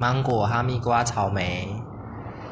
芒果哈密瓜草莓。